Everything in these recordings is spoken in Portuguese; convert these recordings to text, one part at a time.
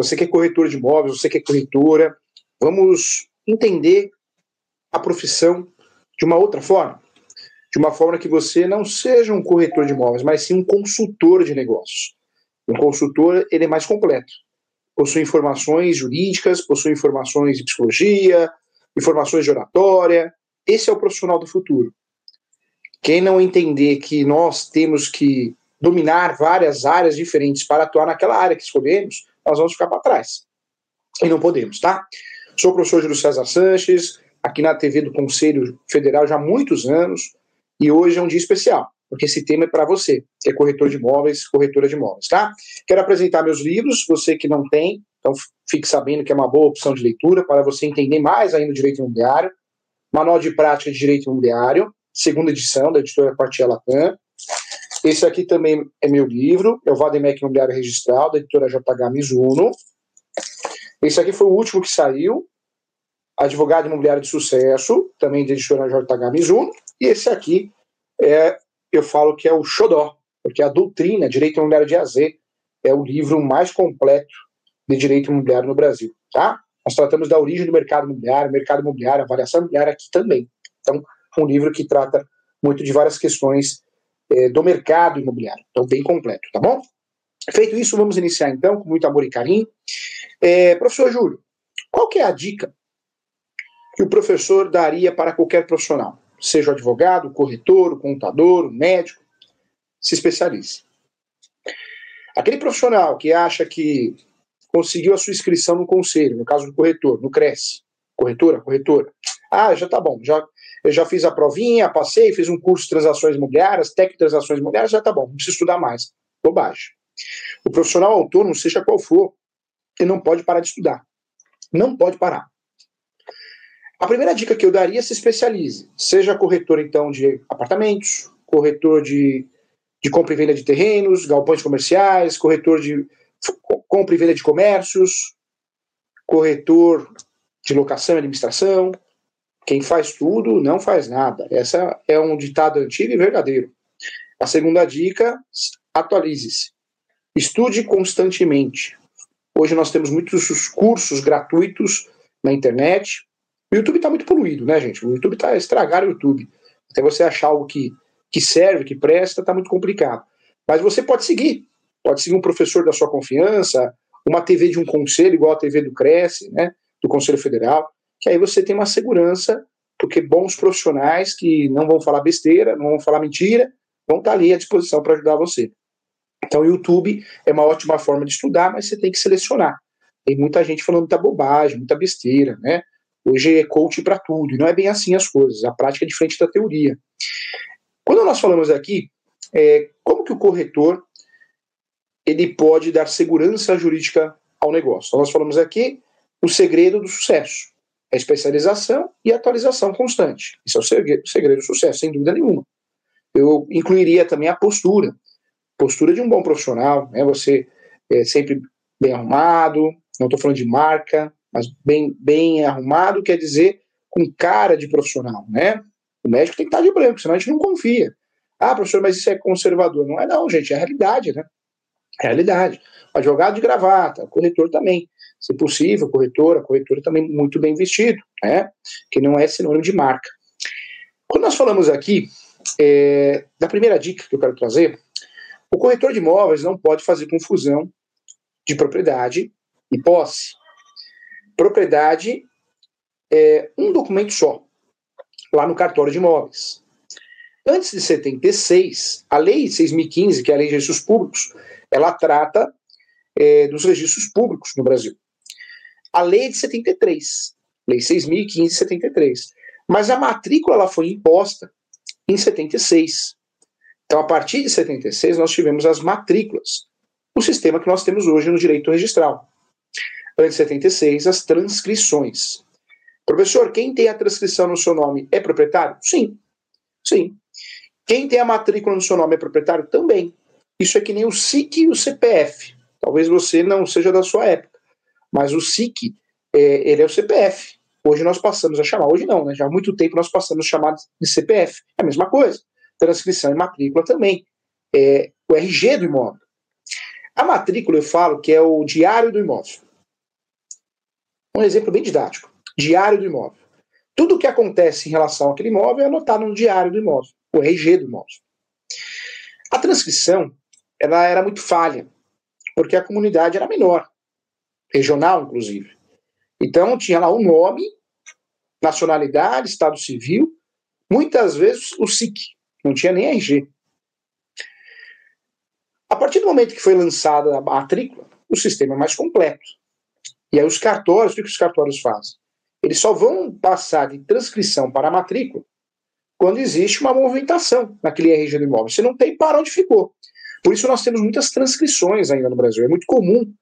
Você que é corretor de imóveis, você que é corretora, vamos entender a profissão de uma outra forma. De uma forma que você não seja um corretor de imóveis, mas sim um consultor de negócios. Um consultor, ele é mais completo. Possui informações jurídicas, possui informações de psicologia, informações de oratória. Esse é o profissional do futuro. Quem não entender que nós temos que dominar várias áreas diferentes para atuar naquela área que escolhemos, nós vamos ficar para trás. E não podemos, tá? Sou o professor Júlio César Sanches, aqui na TV do Conselho Federal já há muitos anos, e hoje é um dia especial, porque esse tema é para você, que é corretor de imóveis, corretora de imóveis, tá? Quero apresentar meus livros, você que não tem, então fique sabendo que é uma boa opção de leitura para você entender mais ainda o direito imobiliário. Manual de Prática de Direito Imobiliário, segunda edição, da editora Partia Latam. Esse aqui também é meu livro, é o Vademec Imobiliário Registral, da editora JH Mizuno. Esse aqui foi o último que saiu, Advogado Imobiliário de Sucesso, também da editora JH Mizuno. E esse aqui, é, eu falo que é o Xodó, porque a doutrina Direito Imobiliário de AZ é o livro mais completo de direito imobiliário no Brasil, tá? Nós tratamos da origem do mercado imobiliário, mercado imobiliário, avaliação imobiliária aqui também. Então, um livro que trata muito de várias questões é, do mercado imobiliário. Então, bem completo, tá bom? Feito isso, vamos iniciar então, com muito amor e carinho. É, professor Júlio, qual que é a dica que o professor daria para qualquer profissional? Seja o advogado, o corretor, o contador, o médico, se especialize. Aquele profissional que acha que conseguiu a sua inscrição no conselho, no caso do corretor, no Cresce, corretora, corretora. Ah, já tá bom, já, eu já fiz a provinha, passei, fiz um curso de transações imobiliárias, técnico de transações imobiliárias, já tá bom, não preciso estudar mais. Bobagem. O profissional autônomo, seja qual for, ele não pode parar de estudar. Não pode parar. A primeira dica que eu daria é se especialize. Seja corretor, então, de apartamentos, corretor de, de compra e venda de terrenos, galpões comerciais, corretor de compra e venda de comércios, corretor de locação e administração. Quem faz tudo não faz nada. Essa é um ditado antigo e verdadeiro. A segunda dica: atualize-se. Estude constantemente. Hoje nós temos muitos cursos gratuitos na internet. O YouTube está muito poluído, né, gente? O YouTube está estragar o YouTube. Até você achar algo que, que serve, que presta, está muito complicado. Mas você pode seguir. Pode seguir um professor da sua confiança, uma TV de um conselho, igual a TV do Cresce, né, do Conselho Federal, que aí você tem uma segurança, porque bons profissionais que não vão falar besteira, não vão falar mentira, vão estar ali à disposição para ajudar você. Então, o YouTube é uma ótima forma de estudar, mas você tem que selecionar. Tem muita gente falando muita bobagem, muita besteira, né? Hoje é coach para tudo, e não é bem assim as coisas. A prática é diferente da teoria. Quando nós falamos aqui, é, como que o corretor ele pode dar segurança jurídica ao negócio. Então, nós falamos aqui o segredo do sucesso, a especialização e atualização constante. Isso é o segredo, o segredo do sucesso, sem dúvida nenhuma. Eu incluiria também a postura, postura de um bom profissional, né? Você é sempre bem arrumado, não estou falando de marca, mas bem, bem arrumado quer dizer com cara de profissional, né? O médico tem que estar de branco, senão a gente não confia. Ah, professor, mas isso é conservador. Não é não, gente, é a realidade, né? realidade. Advogado de gravata, corretor também. Se possível, corretora, corretora também muito bem vestido, né? que não é sinônimo de marca. Quando nós falamos aqui é, da primeira dica que eu quero trazer, o corretor de imóveis não pode fazer confusão de propriedade e posse. Propriedade é um documento só, lá no cartório de imóveis. Antes de 76, a Lei 6.015, que é a Lei de Registros Públicos, ela trata é, dos registros públicos no Brasil. A lei é de 73, lei 6.015 de 73. Mas a matrícula ela foi imposta em 76. Então, a partir de 76, nós tivemos as matrículas, o sistema que nós temos hoje no direito registral. Antes de 76, as transcrições. Professor, quem tem a transcrição no seu nome é proprietário? Sim. Sim. Quem tem a matrícula no seu nome é proprietário? Também. Isso é que nem o SIC e o CPF. Talvez você não seja da sua época, mas o SIC, é, ele é o CPF. Hoje nós passamos a chamar, hoje não, né? Já há muito tempo nós passamos a chamar de CPF. É a mesma coisa. Transcrição e matrícula também. É o RG do imóvel. A matrícula eu falo que é o diário do imóvel. Um exemplo bem didático: diário do imóvel. Tudo o que acontece em relação àquele imóvel é anotado no diário do imóvel, o RG do imóvel. A transcrição ela era muito falha, porque a comunidade era menor, regional, inclusive. Então tinha lá o nome, nacionalidade, estado civil, muitas vezes o SIC, não tinha nem RG. A partir do momento que foi lançada a matrícula, o sistema é mais completo. E aí os cartórios, o que os cartórios fazem? Eles só vão passar de transcrição para a matrícula quando existe uma movimentação naquele RG do imóvel. Se não tem, para onde ficou. Por isso nós temos muitas transcrições ainda no Brasil. É muito comum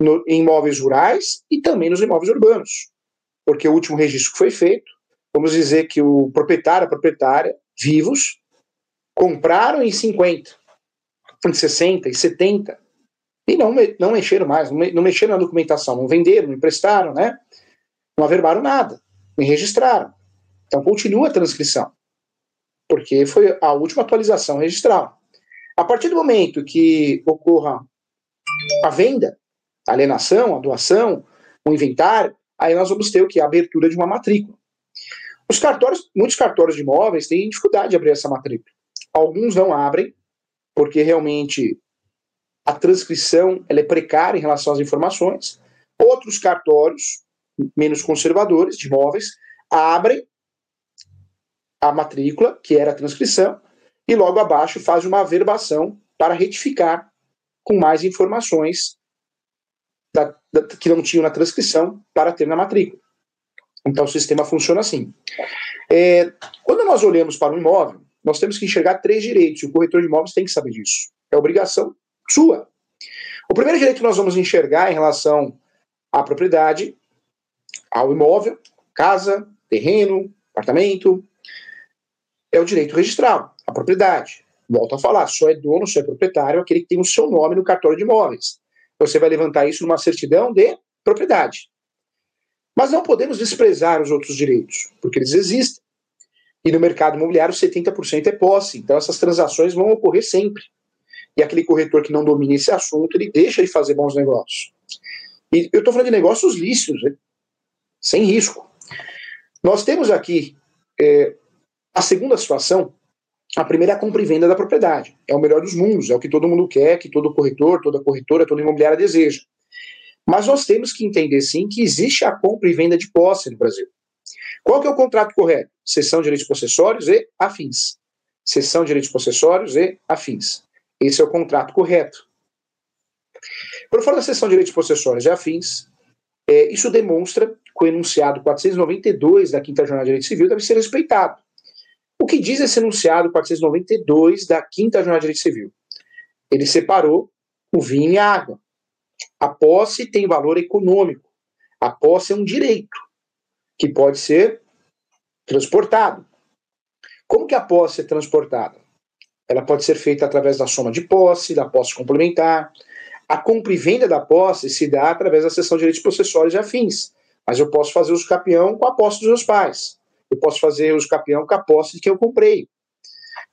no, em imóveis rurais e também nos imóveis urbanos. Porque o último registro que foi feito, vamos dizer que o proprietário, a proprietária, vivos, compraram em 50, em 60, em 70, e não, não mexeram mais, não mexeram na documentação, não venderam, não emprestaram, né? Não averbaram nada, nem registraram. Então continua a transcrição, porque foi a última atualização registral. A partir do momento que ocorra a venda, a alienação, a doação, o inventário, aí nós vamos ter o que? A abertura de uma matrícula. Os cartórios, muitos cartórios de imóveis têm dificuldade de abrir essa matrícula. Alguns não abrem, porque realmente a transcrição ela é precária em relação às informações. Outros cartórios, menos conservadores, de imóveis, abrem a matrícula, que era a transcrição, e logo abaixo faz uma averbação para retificar com mais informações que não tinham na transcrição para ter na matrícula. Então o sistema funciona assim. É, quando nós olhamos para um imóvel, nós temos que enxergar três direitos, e o corretor de imóveis tem que saber disso. É obrigação sua. O primeiro direito que nós vamos enxergar em relação à propriedade, ao imóvel, casa, terreno, apartamento, é o direito registral, a propriedade. Volto a falar, só é dono, só é proprietário aquele que tem o seu nome no cartório de imóveis. Você vai levantar isso numa certidão de propriedade. Mas não podemos desprezar os outros direitos, porque eles existem. E no mercado imobiliário, 70% é posse. Então, essas transações vão ocorrer sempre. E aquele corretor que não domina esse assunto, ele deixa de fazer bons negócios. E eu estou falando de negócios lícitos, né? sem risco. Nós temos aqui é, a segunda situação. A primeira é a compra e venda da propriedade. É o melhor dos mundos, é o que todo mundo quer, que todo corretor, toda corretora, toda imobiliária deseja. Mas nós temos que entender, sim, que existe a compra e venda de posse no Brasil. Qual que é o contrato correto? Cessão de direitos possessórios e afins. Cessão de direitos possessórios e afins. Esse é o contrato correto. Por fora da cessão de direitos possessórios e afins, é, isso demonstra que o enunciado 492 da Quinta Jornada de Direito Civil deve ser respeitado. O que diz esse enunciado 492 da Quinta Jornada de Direito Civil? Ele separou o vinho e a água. A posse tem valor econômico. A posse é um direito que pode ser transportado. Como que a posse é transportada? Ela pode ser feita através da soma de posse, da posse complementar. A compra e venda da posse se dá através da cessão de direitos processórios e afins. Mas eu posso fazer uso capião com a posse dos meus pais. Eu posso fazer uso capião com a posse de quem eu comprei.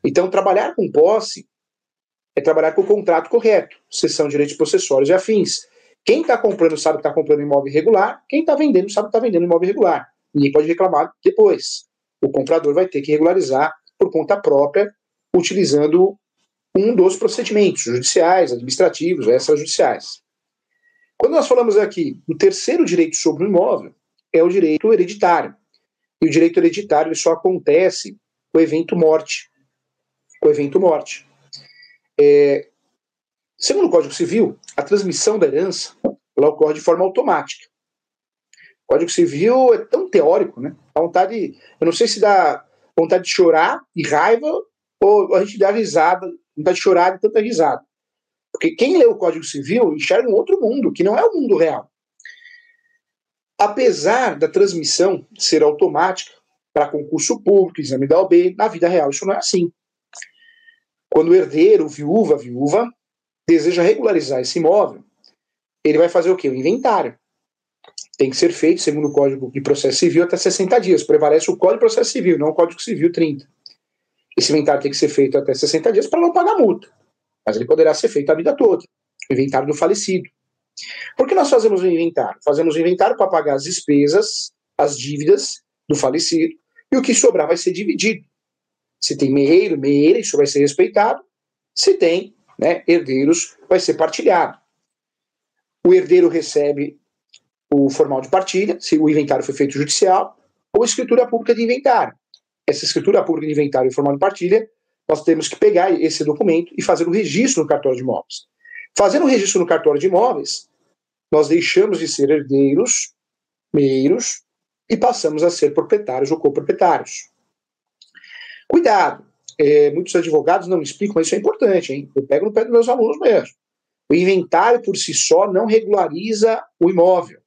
Então, trabalhar com posse é trabalhar com o contrato correto, cessão de direitos processórios e afins. Quem está comprando sabe que está comprando imóvel irregular, quem está vendendo sabe que está vendendo imóvel irregular. Ninguém pode reclamar depois. O comprador vai ter que regularizar por conta própria, utilizando um dos procedimentos judiciais, administrativos, extrajudiciais. Quando nós falamos aqui do terceiro direito sobre o imóvel, é o direito hereditário. E o direito hereditário só acontece com o evento morte. Com o evento morte. É, segundo o Código Civil, a transmissão da herança ela ocorre de forma automática. O Código Civil é tão teórico, né? A vontade, eu não sei se dá vontade de chorar e raiva ou a gente dá risada, vontade de chorar e tanta risada. Porque quem lê o Código Civil enxerga um outro mundo, que não é o mundo real. Apesar da transmissão ser automática para concurso público, exame da OB, na vida real isso não é assim. Quando o herdeiro, viúva, viúva, deseja regularizar esse imóvel, ele vai fazer o quê? O inventário. Tem que ser feito, segundo o Código de Processo Civil, até 60 dias. Prevalece o Código de Processo Civil, não o Código Civil 30. Esse inventário tem que ser feito até 60 dias para não pagar multa. Mas ele poderá ser feito a vida toda. O inventário do falecido. Por que nós fazemos o inventário? Fazemos o inventário para pagar as despesas, as dívidas do falecido, e o que sobrar vai ser dividido. Se tem meieiro, meieira, isso vai ser respeitado. Se tem né, herdeiros, vai ser partilhado. O herdeiro recebe o formal de partilha, se o inventário foi feito judicial, ou escritura pública de inventário. Essa escritura pública de inventário e formal de partilha, nós temos que pegar esse documento e fazer o registro no cartório de imóveis. Fazendo o registro no cartório de imóveis, nós deixamos de ser herdeiros, meiros, e passamos a ser proprietários ou coproprietários. Cuidado, é, muitos advogados não explicam, mas isso é importante, hein? Eu pego no pé dos meus alunos mesmo. O inventário por si só não regulariza o imóvel.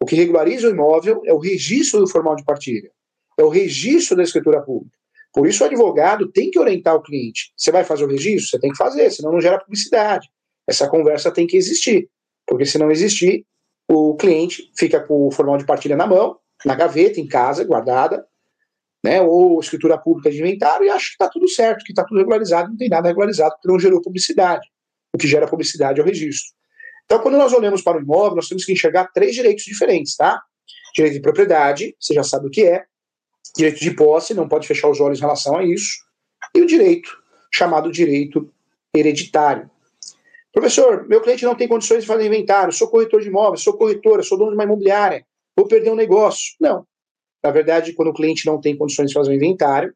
O que regulariza o imóvel é o registro do formal de partilha, é o registro da escritura pública. Por isso, o advogado tem que orientar o cliente. Você vai fazer o registro? Você tem que fazer, senão não gera publicidade. Essa conversa tem que existir, porque se não existir, o cliente fica com o formal de partilha na mão, na gaveta, em casa, guardada, né, ou escritura pública de inventário, e acha que está tudo certo, que está tudo regularizado, não tem nada regularizado, porque não gerou publicidade. O que gera publicidade é o registro. Então, quando nós olhamos para o imóvel, nós temos que enxergar três direitos diferentes, tá? Direito de propriedade, você já sabe o que é. Direito de posse, não pode fechar os olhos em relação a isso. E o direito, chamado direito hereditário. Professor, meu cliente não tem condições de fazer inventário, sou corretor de imóveis, sou corretora, sou dono de uma imobiliária, vou perder um negócio. Não. Na verdade, quando o cliente não tem condições de fazer um inventário,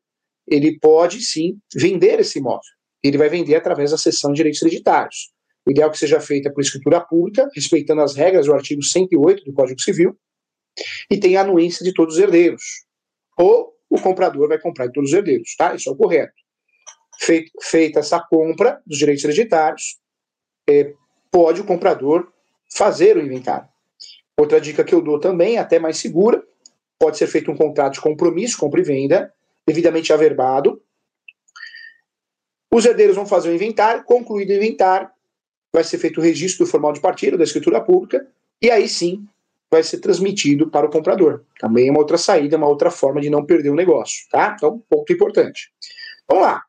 ele pode sim vender esse imóvel. Ele vai vender através da cessão de direitos hereditários. O ideal é que seja feita por escritura pública, respeitando as regras do artigo 108 do Código Civil, e tem a anuência de todos os herdeiros. Ou o comprador vai comprar de todos os herdeiros, tá? Isso é o correto. Feita, feita essa compra dos direitos hereditários, é, pode o comprador fazer o inventário. Outra dica que eu dou também, até mais segura, pode ser feito um contrato de compromisso, compra e venda, devidamente averbado. Os herdeiros vão fazer o inventário, concluído o inventário, vai ser feito o registro do formal de partilha, da escritura pública, e aí sim vai ser transmitido para o comprador. Também é uma outra saída, uma outra forma de não perder o negócio, tá? Então, ponto importante. Vamos lá.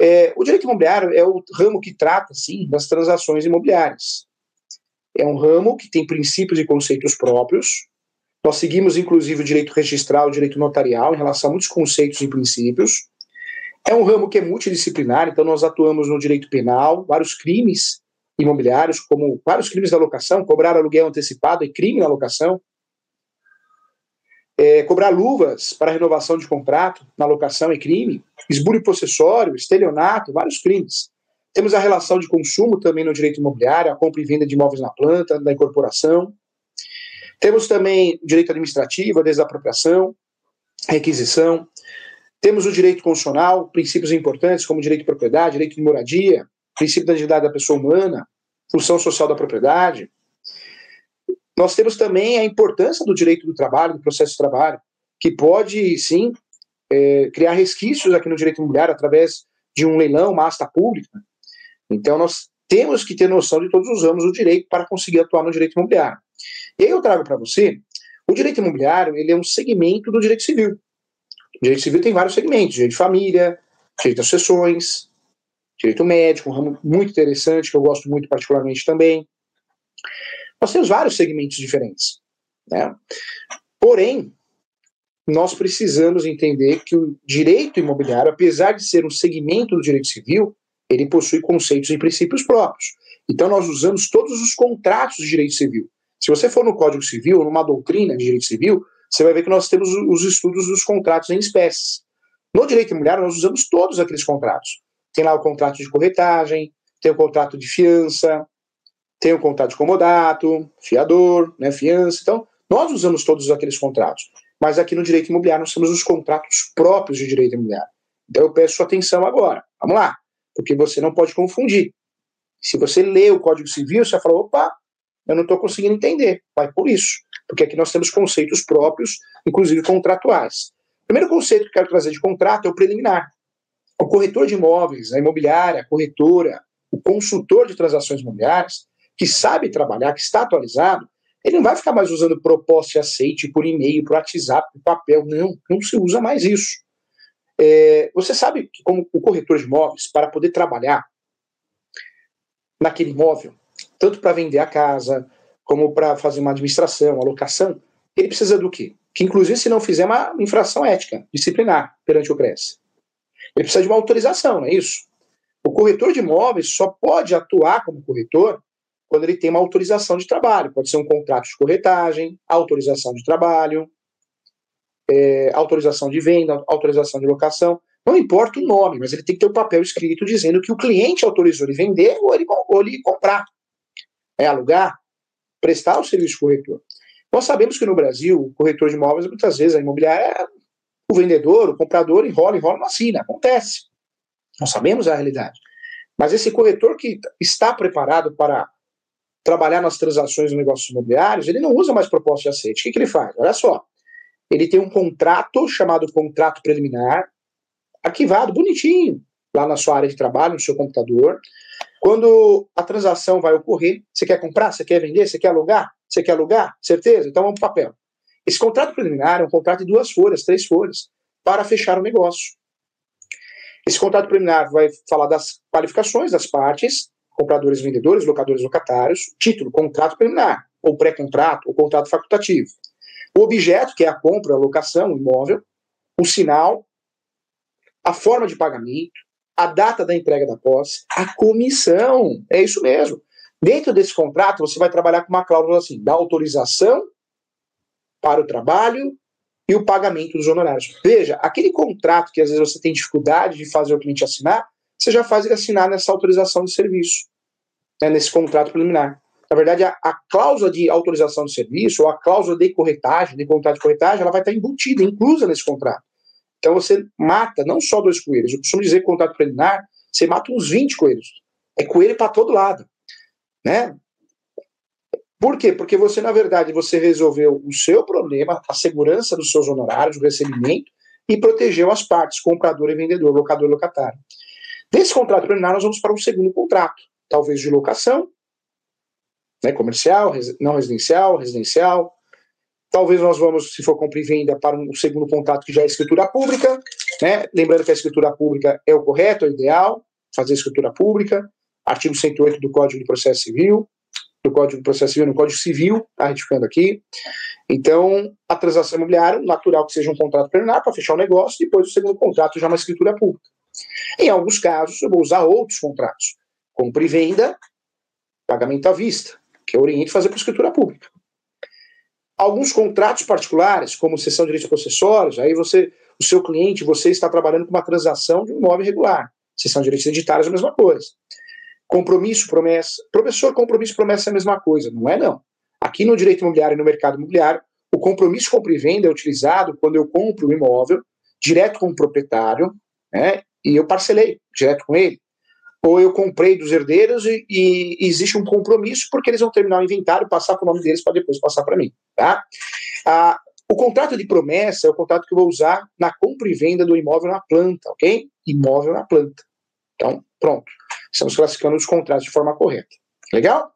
É, o direito imobiliário é o ramo que trata, sim, das transações imobiliárias. É um ramo que tem princípios e conceitos próprios. Nós seguimos, inclusive, o direito registral, o direito notarial, em relação a muitos conceitos e princípios. É um ramo que é multidisciplinar, então nós atuamos no direito penal, vários crimes imobiliários, como vários crimes da locação, cobrar aluguel antecipado é crime na locação, é, cobrar luvas para renovação de contrato na locação é crime, esbulho possessório, estelionato, vários crimes. Temos a relação de consumo também no direito imobiliário, a compra e venda de imóveis na planta, da incorporação. Temos também direito administrativo, a desapropriação, requisição. Temos o direito constitucional, princípios importantes como direito de propriedade, direito de moradia, princípio da dignidade da pessoa humana, função social da propriedade. Nós temos também a importância do direito do trabalho, do processo de trabalho, que pode, sim, é, criar resquícios aqui no direito imobiliário através de um leilão, uma asta pública. Então, nós temos que ter noção de todos os ramos do direito para conseguir atuar no direito imobiliário. E aí eu trago para você, o direito imobiliário ele é um segmento do direito civil. O direito civil tem vários segmentos, direito de família, direito às sucessões, direito médico, um ramo muito interessante, que eu gosto muito particularmente também. Nós temos vários segmentos diferentes. Né? Porém, nós precisamos entender que o direito imobiliário, apesar de ser um segmento do direito civil, ele possui conceitos e princípios próprios. Então, nós usamos todos os contratos de direito civil. Se você for no Código Civil, numa doutrina de direito civil, você vai ver que nós temos os estudos dos contratos em espécies. No direito imobiliário, nós usamos todos aqueles contratos. Tem lá o contrato de corretagem, tem o contrato de fiança, tem o contrato de comodato, fiador, né, fiança. Então, nós usamos todos aqueles contratos. Mas aqui no direito imobiliário nós temos os contratos próprios de direito imobiliário. Então eu peço sua atenção agora. Vamos lá. Porque você não pode confundir. Se você lê o Código Civil, você fala, opa, eu não estou conseguindo entender. Vai por isso. Porque aqui nós temos conceitos próprios, inclusive contratuais. O primeiro conceito que eu quero trazer de contrato é o preliminar o corretor de imóveis, a imobiliária, a corretora, o consultor de transações imobiliárias, que sabe trabalhar, que está atualizado, ele não vai ficar mais usando proposta e aceite por e-mail, por WhatsApp, por papel. Não, não se usa mais isso. É, você sabe que, como o corretor de imóveis, para poder trabalhar naquele imóvel, tanto para vender a casa, como para fazer uma administração, uma locação, ele precisa do quê? Que, inclusive, se não fizer uma infração ética, disciplinar perante o CRES. Ele precisa de uma autorização, não é isso? O corretor de imóveis só pode atuar como corretor quando ele tem uma autorização de trabalho. Pode ser um contrato de corretagem, autorização de trabalho, é, autorização de venda, autorização de locação. Não importa o nome, mas ele tem que ter o um papel escrito dizendo que o cliente autorizou ele vender ou ele, ou ele comprar. É alugar, prestar o serviço corretor. Nós sabemos que no Brasil, o corretor de imóveis, muitas vezes, a imobiliária, é o vendedor, o comprador, enrola, enrola, não assina. Acontece. Nós sabemos a realidade. Mas esse corretor que está preparado para trabalhar nas transações de negócios imobiliários, ele não usa mais proposta de aceite. O que, que ele faz? Olha só. Ele tem um contrato chamado contrato preliminar, arquivado, bonitinho, lá na sua área de trabalho, no seu computador. Quando a transação vai ocorrer, você quer comprar, você quer vender, você quer alugar? Você quer alugar? Certeza? Então vamos para o papel. Esse contrato preliminar é um contrato de duas folhas, três folhas, para fechar o negócio. Esse contrato preliminar vai falar das qualificações das partes, compradores, vendedores, locadores, locatários, título, contrato preliminar, ou pré-contrato, ou contrato facultativo. O objeto, que é a compra, a locação, o imóvel, o sinal, a forma de pagamento, a data da entrega da posse, a comissão. É isso mesmo. Dentro desse contrato, você vai trabalhar com uma cláusula assim, da autorização para o trabalho e o pagamento dos honorários. Veja, aquele contrato que às vezes você tem dificuldade de fazer o cliente assinar, você já faz ele assinar nessa autorização de serviço, né, nesse contrato preliminar. Na verdade, a, a, cláusula de autorização de serviço ou a cláusula de corretagem, de contrato de corretagem, ela vai estar embutida, inclusa nesse contrato. Então você mata não só dois coelhos. Eu costumo dizer que contrato preliminar, você mata uns 20 coelhos. É coelho para todo lado. Né? Por quê? Porque você, na verdade, você resolveu o seu problema, a segurança dos seus honorários, o recebimento, e protegeu as partes, comprador e vendedor, locador e locatário. Desse contrato preliminar, nós vamos para um segundo contrato, talvez de locação, né, comercial, não residencial, residencial. Talvez nós vamos, se for compra e venda, para um segundo contrato que já é escritura pública. Né? Lembrando que a escritura pública é o correto, é o ideal, fazer escritura pública. Artigo 108 do Código de Processo Civil, do Código de Processo Civil, no Código Civil, está retificando aqui. Então, a transação imobiliária, natural que seja um contrato preliminar para fechar o negócio, depois o segundo contrato já é uma escritura pública. Em alguns casos, eu vou usar outros contratos, compra e venda, pagamento à vista, que eu oriento fazer por escritura pública. Alguns contratos particulares, como cessão de direitos processórios, aí você, o seu cliente, você está trabalhando com uma transação de um imóvel irregular. Cessão de direitos hereditários é a mesma coisa. Compromisso, promessa. Professor, compromisso, promessa é a mesma coisa. Não é, não. Aqui no direito imobiliário e no mercado imobiliário, o compromisso compra e venda é utilizado quando eu compro o um imóvel direto com o proprietário, né, e eu parcelei direto com ele. Ou eu comprei dos herdeiros e, e, existe um compromisso porque eles vão terminar o inventário, passar para o nome deles para depois passar para mim. Tá? Ah, o contrato de promessa é o contrato que eu vou usar na compra e venda do imóvel na planta, ok? Imóvel na planta. Então, pronto. Estamos classificando os contratos de forma correta. Legal?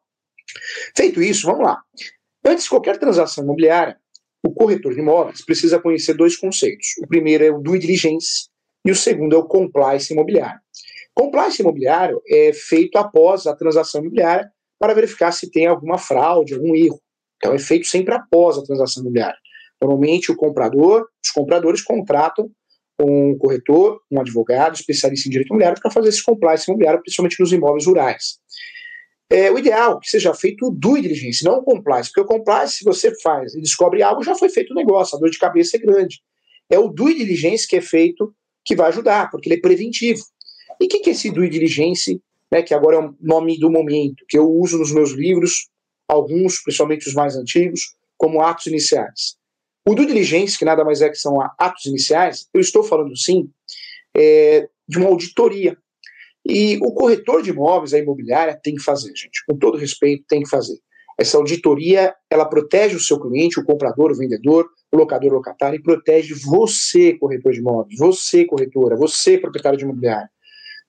Feito isso, vamos lá. Antes de qualquer transação imobiliária, o corretor de imóveis precisa conhecer dois conceitos. O primeiro é o due diligence e o segundo é o compliance imobiliário. Compliance imobiliário é feito após a transação imobiliária para verificar se tem alguma fraude, algum erro. Então é feito sempre após a transação imobiliária. Normalmente o comprador, os compradores contratam um corretor, um advogado, especialista em direito imobiliário para fazer esse compliance imobiliário, principalmente nos imóveis rurais. É, o ideal é que seja feito o due diligence, não o compliance, porque o compliance, se você faz e descobre algo, já foi feito o negócio, a dor de cabeça é grande. É o due diligence que é feito que vai ajudar, porque ele é preventivo. E o que, que é esse due diligence, né, que agora é o nome do momento, que eu uso nos meus livros, alguns, principalmente os mais antigos, como atos iniciais? O due diligence, que nada mais é que são atos iniciais, eu estou falando sim é, de uma auditoria. E o corretor de imóveis, a imobiliária, tem que fazer, gente. Com todo respeito, tem que fazer. Essa auditoria, ela protege o seu cliente, o comprador, o vendedor, o locador, o locatário, e protege você, corretor de imóveis, você, corretora, você, proprietário de imobiliária.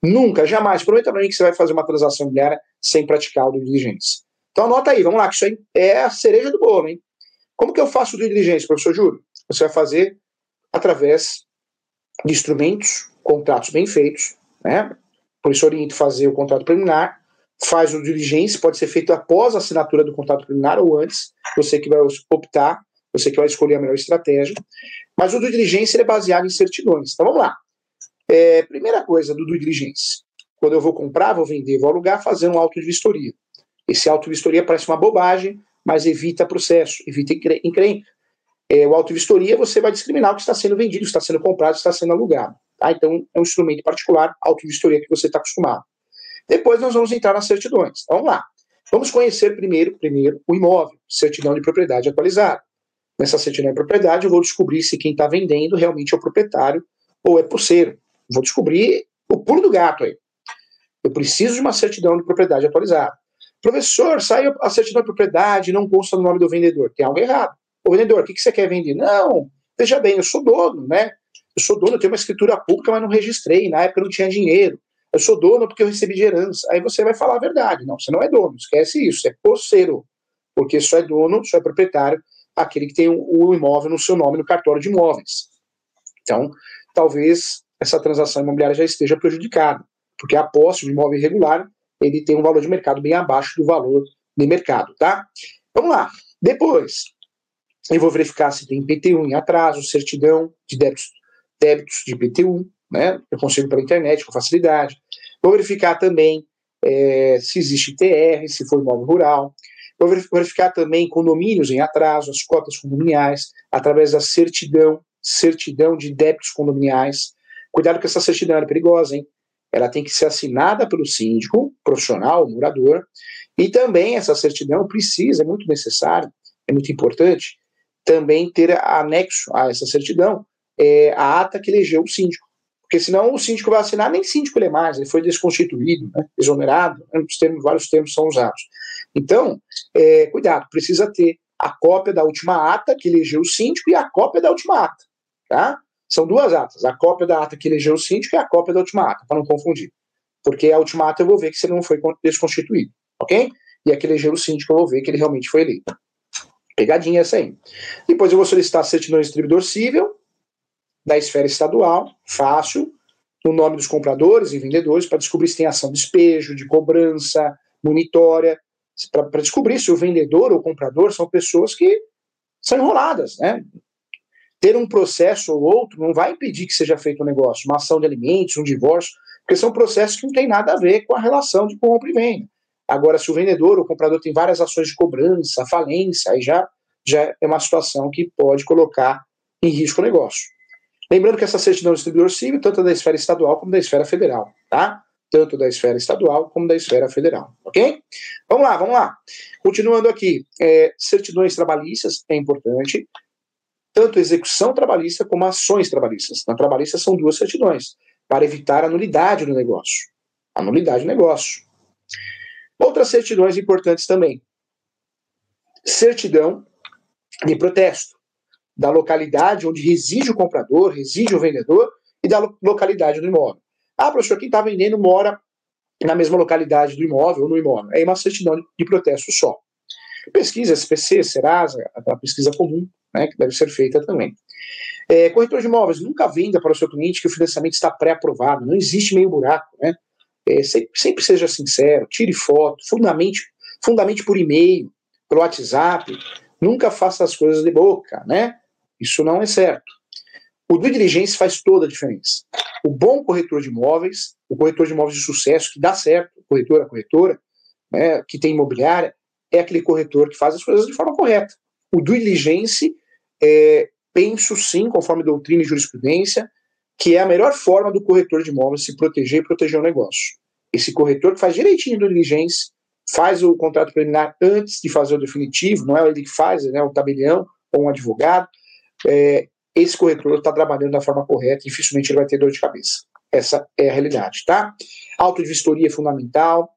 Nunca, jamais, prometa para mim que você vai fazer uma transação imobiliária sem praticar o due diligence. Então anota aí, vamos lá, que isso aí é a cereja do bolo, hein? Como que eu faço due diligence, professor Júlio? Você vai fazer através de instrumentos, contratos bem feitos, né? Por isso oriento fazer o contrato preliminar, faz o diligência, pode ser feito após a assinatura do contrato preliminar ou antes, você que vai optar, você que vai escolher a melhor estratégia. Mas o due diligence é baseado em certidões. Então vamos lá. É, primeira coisa do due diligence. Quando eu vou comprar, vou vender, vou alugar, fazer um auto de vistoria. Esse auto de vistoria parece uma bobagem, mas evita processo, evita encrenca. É, o auto de vistoria você vai discriminar o que está sendo vendido, está sendo comprado, está sendo alugado. Tá? Então é um instrumento particular, auto de vistoria que você está acostumado. Depois nós vamos entrar nas certidões. Então, vamos lá. Vamos conhecer primeiro, primeiro o imóvel, certidão de propriedade atualizada. Nessa certidão de propriedade, eu vou descobrir se quem está vendendo realmente é o proprietário ou é pulseiro. Vou descobrir o pulo do gato aí. Eu preciso de uma certidão de propriedade atualizada. Professor, saiu a certidão de propriedade, não consta no nome do vendedor. Tem algo errado. O vendedor, o que, que você quer vender? Não, veja bem, eu sou dono, né? Eu sou dono, eu tenho uma escritura pública, mas não registrei. Na época não tinha dinheiro. Eu sou dono porque eu recebi de herança. Aí você vai falar a verdade. Não, você não é dono, esquece isso. É poceiro. Porque só é dono, só é proprietário aquele que tem o imóvel no seu nome no cartório de imóveis. Então, talvez essa transação imobiliária já esteja prejudicada, porque a posse de imóvel irregular ele tem um valor de mercado bem abaixo do valor de mercado, tá? Vamos lá. Depois, eu vou verificar se tem PTU em atraso, certidão de débitos, débitos de PTU, né? Eu consigo pela internet com facilidade. Vou verificar também é, se existe TR, se for imóvel rural. Verificar também condomínios em atraso, as cotas condominiais, através da certidão, certidão de débitos condominiais. Cuidado que essa certidão é perigosa, hein? Ela tem que ser assinada pelo síndico, profissional, morador, e também essa certidão precisa, é muito necessário, é muito importante, também ter anexo a essa certidão é, a ata que elegeu o síndico. Porque senão o síndico vai assinar, nem síndico ele é mais, ele foi desconstituído, né, exonerado, né, termos, vários termos são usados. Então, é, cuidado, precisa ter a cópia da última ata que elegeu o síndico e a cópia da última ata. Tá? São duas atas, a cópia da ata que elegeu o síndico e a cópia da última ata, para não confundir. Porque a última ata eu vou ver que ele não foi desconstituído, ok? E a que elegeu o síndico eu vou ver que ele realmente foi eleito. Pegadinha essa aí. Depois eu vou solicitar certidão de distribuidor civil da esfera estadual, fácil, no nome dos compradores e vendedores, para descobrir se tem ação de despejo, de cobrança, monitória, para descobrir se o vendedor ou o comprador são pessoas que são enroladas, né? Ter um processo ou outro não vai impedir que seja feito um negócio, uma ação de alimentos, um divórcio, porque são processos que não têm nada a ver com a relação de compra e venda. Agora, se o vendedor ou o comprador tem várias ações de cobrança, falência, aí já, já é uma situação que pode colocar em risco o negócio. Lembrando que essa certidão de distribuidor civil, tanto da esfera estadual como da esfera federal, tá? Tanto da esfera estadual como da esfera federal, ok? Vamos lá, vamos lá. Continuando aqui, é, certidões trabalhistas é importante, tanto execução trabalhista como ações trabalhistas. Na trabalhista são duas certidões, para evitar a nulidade do negócio. A nulidade do negócio. Outras certidões importantes também. Certidão de protesto, da localidade onde reside o comprador, reside o vendedor e da localidade do imóvel. Ah, professor, quem está vendendo mora na mesma localidade do imóvel ou no imóvel. É uma certidão de protesto só. Pesquisa SPC, Serasa, a pesquisa comum, né, que deve ser feita também. É, corretor de imóveis, nunca venda para o seu cliente que o financiamento está pré-aprovado, não existe meio buraco, né? É, sempre, sempre, seja sincero, tire foto, fundamente, fundamente por e-mail, pelo WhatsApp, nunca faça as coisas de boca, né? Isso não é certo. O due diligence faz toda a diferença. O bom corretor de imóveis, o corretor de imóveis de sucesso, que dá certo, o corretor, a corretora, né, que tem imobiliária, é aquele corretor que faz as coisas de forma correta. O due diligence, é, penso sim, conforme doutrina e jurisprudência, que é a melhor forma do corretor de imóveis se proteger e proteger o negócio. Esse corretor que faz direitinho do diligência, faz o contrato preliminar antes de fazer o definitivo, não é ele que faz, né, o tabelião ou um advogado, é, esse corretor está trabalhando da forma correta, dificilmente ele vai ter dor de cabeça. Essa é a realidade, tá? Auto de vistoria é fundamental.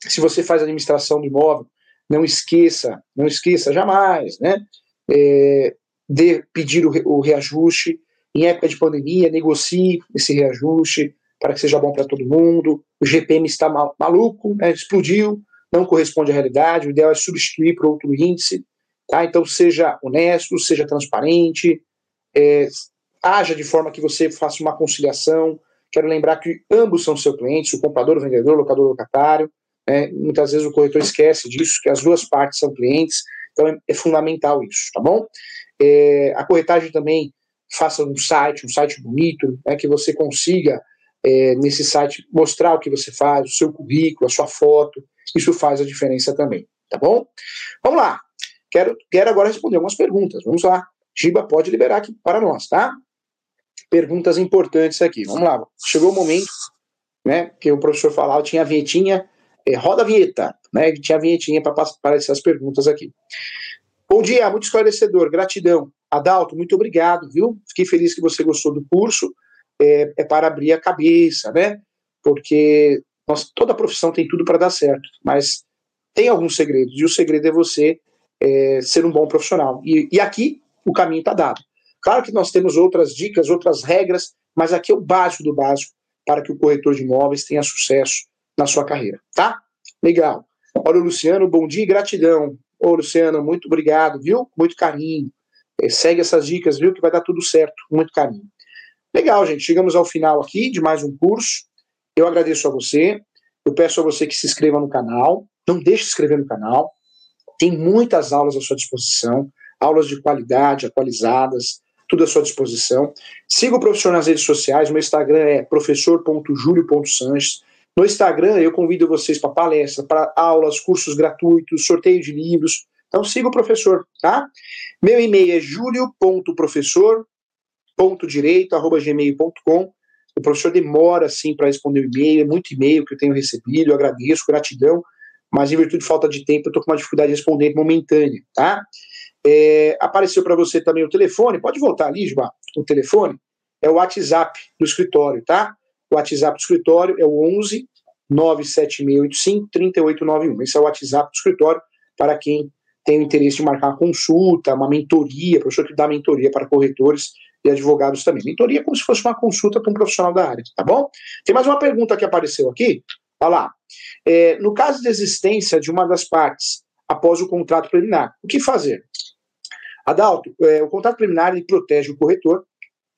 Se você faz administração do imóvel, não esqueça, não esqueça jamais, né? É, de pedir o, o reajuste. Em época de pandemia, negocie esse reajuste para que seja bom para todo mundo. O GPM está maluco, né? explodiu, não corresponde à realidade. O ideal é substituir por outro índice. Tá? Então, seja honesto, seja transparente, é, haja de forma que você faça uma conciliação. Quero lembrar que ambos são seus clientes, o comprador, o vendedor, o locador, o locatário. Né? Muitas vezes o corretor esquece disso, que as duas partes são clientes, então é, é fundamental isso, tá bom? É, a corretagem também faça um site, um site bonito, né, que você consiga é, nesse site mostrar o que você faz, o seu currículo, a sua foto, isso faz a diferença também, tá bom? Vamos lá, quero, quero agora responder algumas perguntas, vamos lá. Giba pode liberar aqui para nós, tá? Perguntas importantes aqui, vamos lá. Chegou o momento, né, que o professor falava, tinha a vinhetinha, é, roda a vinheta, né, tinha a vinhetinha para aparecer as perguntas aqui. Bom dia, muito esclarecedor, gratidão. Adalto, muito obrigado, viu? Fiquei feliz que você gostou do curso. É, é para abrir a cabeça, né? Porque nós, toda profissão tem tudo para dar certo, mas tem alguns segredos, e o segredo é você é, ser um bom profissional. E, e aqui o caminho está dado. Claro que nós temos outras dicas, outras regras, mas aqui é o básico do básico para que o corretor de imóveis tenha sucesso na sua carreira, tá? Legal. Olha o Luciano, bom dia e gratidão. Ô, Luciano, muito obrigado, viu? Muito carinho. É, segue essas dicas, viu? Que vai dar tudo certo. Muito carinho. Legal, gente. Chegamos ao final aqui de mais um curso. Eu agradeço a você. Eu peço a você que se inscreva no canal. Não deixe de se inscrever no canal. Tem muitas aulas à sua disposição. Aulas de qualidade, atualizadas, tudo à sua disposição. Siga o professor nas redes sociais. Meu Instagram é professor.julio.sanches. No Instagram, eu convido vocês para palestra, para aulas, cursos gratuitos, sorteio de livros. Então siga o professor, tá? Meu e-mail é julio.professor.direito.gmail.com O professor demora, sim, para responder o e-mail, é muito e-mail que eu tenho recebido, eu agradeço, gratidão, mas em virtude de falta de tempo, eu estou com uma dificuldade de responder momentânea, tá? É, apareceu para você também o telefone, pode voltar ali, Juba, o telefone, é o WhatsApp do escritório, tá? O WhatsApp do escritório é o 11 97685 3891. Esse é o WhatsApp do escritório para quem tem o interesse de marcar uma consulta, uma mentoria, professor que dá mentoria para corretores e advogados também. Mentoria é como se fosse uma consulta para um profissional da área, tá bom? Tem mais uma pergunta que apareceu aqui. Olha lá. É, no caso de existência de uma das partes após o contrato preliminar, o que fazer? Adalto, é, o contrato preliminar ele protege o corretor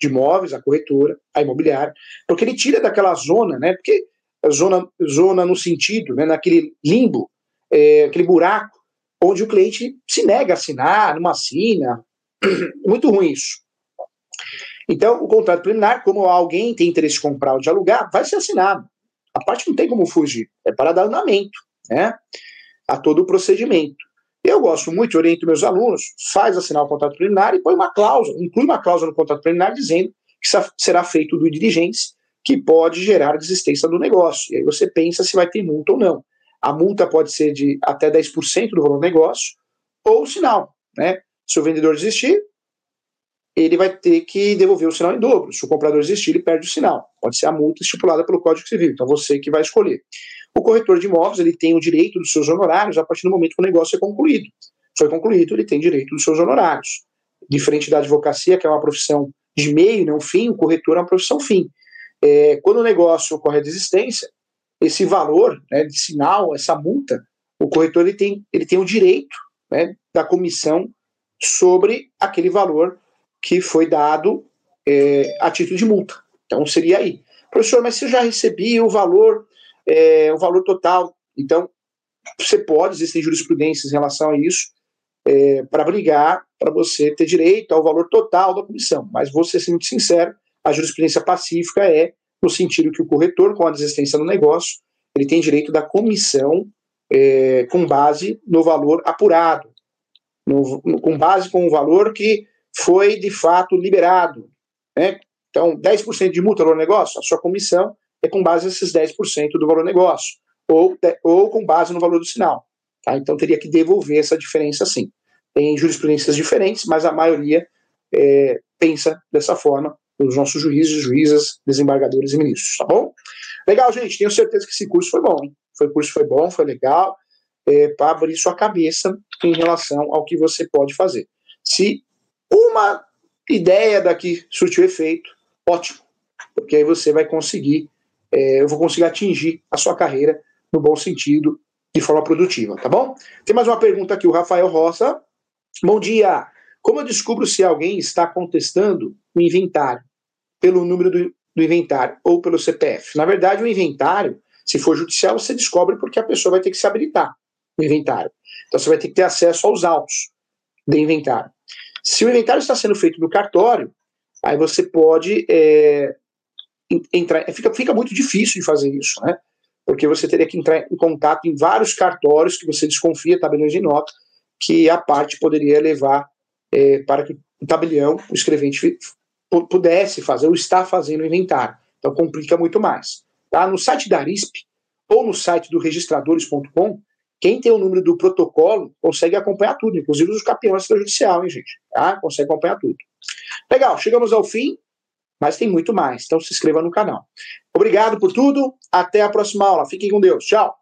de imóveis, a corretora, a imobiliária, porque ele tira daquela zona, né? Porque zona, zona no sentido, né, naquele limbo, é, aquele buraco onde o cliente se nega a assinar, não assina. Muito ruim isso. Então, o contrato preliminar, como alguém tem interesse de comprar ou de alugar, vai ser assinado. A parte não tem como fugir, é para dar andamento né, a todo o procedimento. Eu gosto muito, oriento meus alunos, faz assinar o contrato preliminar e põe uma cláusula, inclui uma cláusula no contrato preliminar dizendo que será feito do diligência, que pode gerar desistência do negócio. E aí você pensa se vai ter multa ou não. A multa pode ser de até 10% do valor do negócio, ou sinal. Né? Se o vendedor desistir, ele vai ter que devolver o sinal em dobro. Se o comprador desistir, ele perde o sinal. Pode ser a multa estipulada pelo Código Civil. Então você que vai escolher. O corretor de imóveis ele tem o direito dos seus honorários a partir do momento que o negócio é concluído. Foi concluído, ele tem direito dos seus honorários. Diferente da advocacia, que é uma profissão de meio, não fim, o corretor é uma profissão fim. É, quando o negócio ocorre a desistência, esse valor né, de sinal, essa multa, o corretor ele tem, ele tem o direito né, da comissão sobre aquele valor que foi dado é, a título de multa. Então seria aí. Professor, mas se eu já recebi o valor, é, o valor total, então você pode, existem jurisprudências em relação a isso, é, para brigar para você ter direito ao valor total da comissão. Mas vou ser muito sincero, a jurisprudência pacífica é no sentido que o corretor, com a desistência do negócio, ele tem direito da comissão é, com base no valor apurado, no, no, com base com o valor que foi de fato liberado. Né? Então, 10% de multa no negócio, a sua comissão é com base nesses 10% do valor negócio, ou, ou com base no valor do sinal. Tá? Então, teria que devolver essa diferença sim. Tem jurisprudências diferentes, mas a maioria é, pensa dessa forma os nossos juízes, juízas, desembargadores e ministros, tá bom? Legal, gente, tenho certeza que esse curso foi bom, hein? Foi curso foi bom, foi legal, é, para abrir sua cabeça em relação ao que você pode fazer. Se uma ideia daqui surtiu efeito, ótimo, porque aí você vai conseguir, é, eu vou conseguir atingir a sua carreira no bom sentido, de forma produtiva, tá bom? Tem mais uma pergunta aqui, o Rafael Roça. Bom dia. Como eu descubro se alguém está contestando o inventário? pelo número do, do inventário ou pelo CPF. Na verdade, o inventário, Se for judicial, você descobre porque a pessoa vai ter que se habilitar no inventário. Então você vai ter que ter acesso aos autos de inventário. Se o inventário está sendo feito no cartório, aí você pode é, entrar. Fica, fica muito difícil de fazer isso, né? Porque você teria que entrar em contato em vários cartórios que você desconfia, tabeliões de nota, que a parte poderia levar é, para que o tabelião, o escrevente, pudesse fazer ou está fazendo o inventário. Então complica muito mais. Tá? No site da ARISP ou no site do registradores.com, quem tem o número do protocolo consegue acompanhar tudo, inclusive os campeões judicial, hein, gente? Tá? Consegue acompanhar tudo. Legal, chegamos ao fim, mas tem muito mais. Então se inscreva no canal. Obrigado por tudo. Até a próxima aula. Fiquem com Deus. Tchau.